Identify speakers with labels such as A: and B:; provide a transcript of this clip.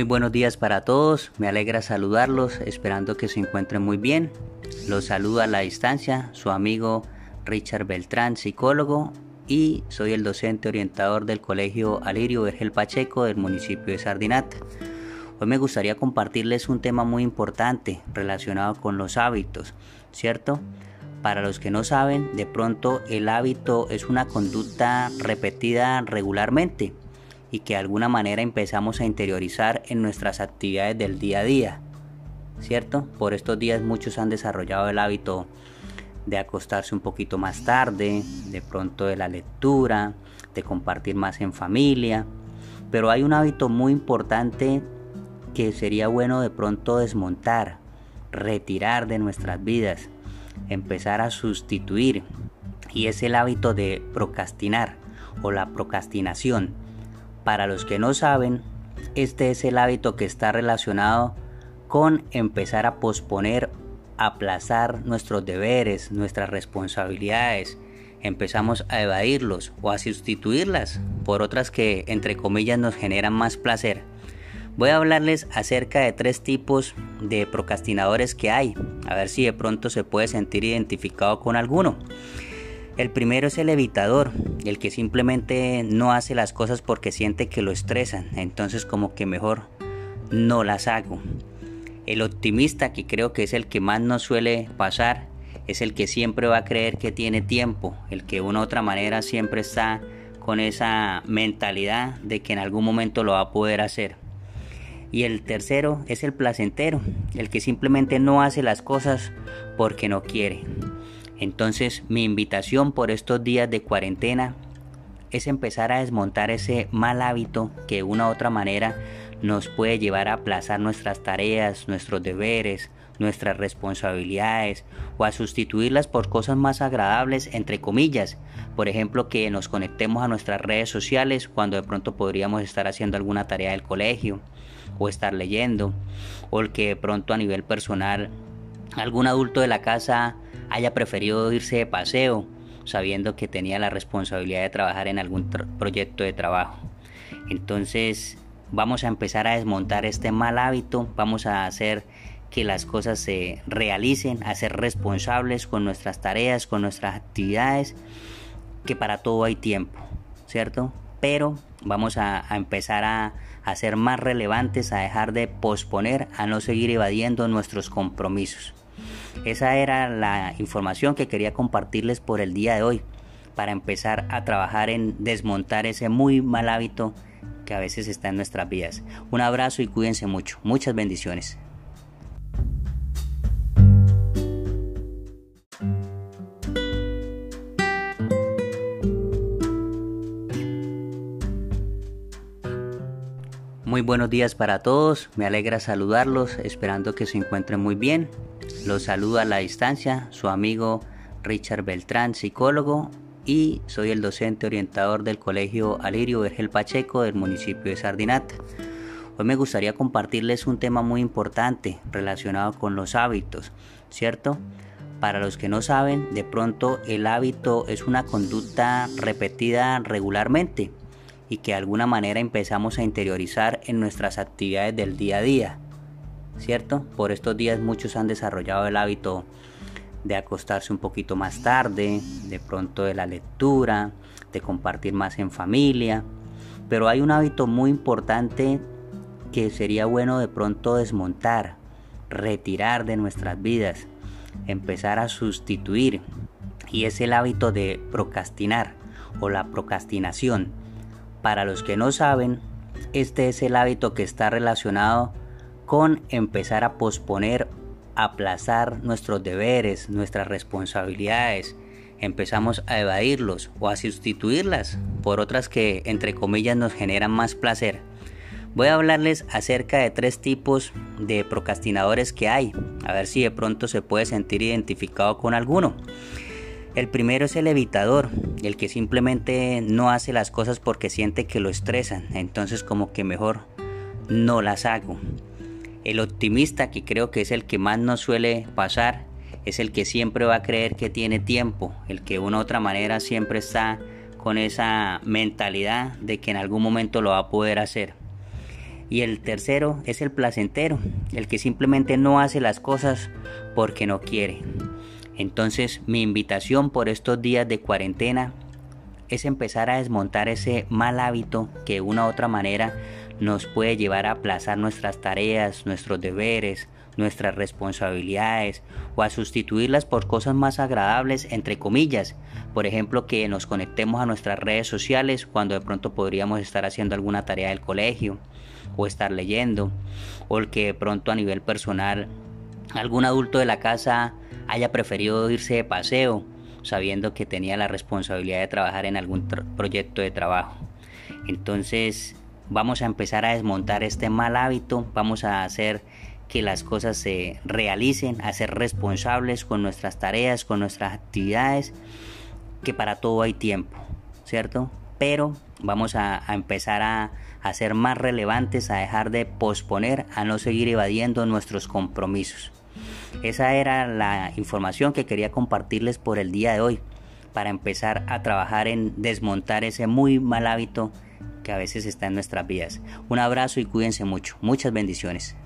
A: Muy buenos días para todos, me alegra saludarlos, esperando que se encuentren muy bien. Los saluda a la distancia su amigo Richard Beltrán, psicólogo, y soy el docente orientador del Colegio Alirio Vergel Pacheco del municipio de Sardinata. Hoy me gustaría compartirles un tema muy importante relacionado con los hábitos, ¿cierto? Para los que no saben, de pronto el hábito es una conducta repetida regularmente y que de alguna manera empezamos a interiorizar en nuestras actividades del día a día, ¿cierto? Por estos días muchos han desarrollado el hábito de acostarse un poquito más tarde, de pronto de la lectura, de compartir más en familia, pero hay un hábito muy importante que sería bueno de pronto desmontar, retirar de nuestras vidas empezar a sustituir y es el hábito de procrastinar o la procrastinación. Para los que no saben, este es el hábito que está relacionado con empezar a posponer, aplazar nuestros deberes, nuestras responsabilidades. Empezamos a evadirlos o a sustituirlas por otras que entre comillas nos generan más placer. Voy a hablarles acerca de tres tipos de procrastinadores que hay, a ver si de pronto se puede sentir identificado con alguno. El primero es el evitador, el que simplemente no hace las cosas porque siente que lo estresan, entonces como que mejor no las hago. El optimista, que creo que es el que más nos suele pasar, es el que siempre va a creer que tiene tiempo, el que de una u otra manera siempre está con esa mentalidad de que en algún momento lo va a poder hacer. Y el tercero es el placentero, el que simplemente no hace las cosas porque no quiere. Entonces mi invitación por estos días de cuarentena es empezar a desmontar ese mal hábito que de una u otra manera nos puede llevar a aplazar nuestras tareas, nuestros deberes, nuestras responsabilidades o a sustituirlas por cosas más agradables, entre comillas. Por ejemplo, que nos conectemos a nuestras redes sociales cuando de pronto podríamos estar haciendo alguna tarea del colegio o estar leyendo, o el que de pronto a nivel personal algún adulto de la casa haya preferido irse de paseo, sabiendo que tenía la responsabilidad de trabajar en algún proyecto de trabajo. Entonces vamos a empezar a desmontar este mal hábito, vamos a hacer que las cosas se realicen, a ser responsables con nuestras tareas, con nuestras actividades, que para todo hay tiempo, ¿cierto? Pero vamos a, empezar a, a ser más relevantes, a dejar de posponer, a no seguir evadiendo nuestros compromisos. Esa era la información que quería compartirles por el día de hoy, para empezar a trabajar en desmontar ese muy mal hábito que a veces está en nuestras vidas. Un abrazo y cuídense mucho. Muchas bendiciones. Muy buenos días para todos, me alegra saludarlos, esperando que se encuentren muy bien. Los saluda a la distancia su amigo Richard Beltrán, psicólogo, y soy el docente orientador del Colegio Alirio Vergel Pacheco del municipio de Sardinata. Hoy me gustaría compartirles un tema muy importante relacionado con los hábitos, ¿cierto? Para los que no saben, de pronto el hábito es una conducta repetida regularmente y que de alguna manera empezamos a interiorizar en nuestras actividades del día a día. ¿Cierto? Por estos días muchos han desarrollado el hábito de acostarse un poquito más tarde, de pronto de la lectura, de compartir más en familia. Pero hay un hábito muy importante que sería bueno de pronto desmontar, retirar de nuestras vidas, empezar a sustituir. Y es el hábito de procrastinar o la procrastinación. Para los que no saben, este es el hábito que está relacionado con empezar a posponer, aplazar nuestros deberes, nuestras responsabilidades. Empezamos a evadirlos o a sustituirlas por otras que entre comillas nos generan más placer. Voy a hablarles acerca de tres tipos de procrastinadores que hay, a ver si de pronto se puede sentir identificado con alguno. El primero es el evitador, el que simplemente no hace las cosas porque siente que lo estresan, entonces como que mejor no las hago. El optimista, que creo que es el que más nos suele pasar, es el que siempre va a creer que tiene tiempo, el que de una u otra manera siempre está con esa mentalidad de que en algún momento lo va a poder hacer. Y el tercero es el placentero, el que simplemente no hace las cosas porque no quiere. Entonces mi invitación por estos días de cuarentena es empezar a desmontar ese mal hábito que de una u otra manera nos puede llevar a aplazar nuestras tareas, nuestros deberes, nuestras responsabilidades o a sustituirlas por cosas más agradables, entre comillas. Por ejemplo, que nos conectemos a nuestras redes sociales cuando de pronto podríamos estar haciendo alguna tarea del colegio o estar leyendo, o el que de pronto a nivel personal algún adulto de la casa haya preferido irse de paseo sabiendo que tenía la responsabilidad de trabajar en algún proyecto de trabajo. Entonces vamos a empezar a desmontar este mal hábito, vamos a hacer que las cosas se realicen, a ser responsables con nuestras tareas, con nuestras actividades, que para todo hay tiempo, ¿cierto? Pero vamos a, empezar a, a ser más relevantes, a dejar de posponer, a no seguir evadiendo nuestros compromisos. Esa era la información que quería compartirles por el día de hoy, para empezar a trabajar en desmontar ese muy mal hábito que a veces está en nuestras vidas. Un abrazo y cuídense mucho. Muchas bendiciones.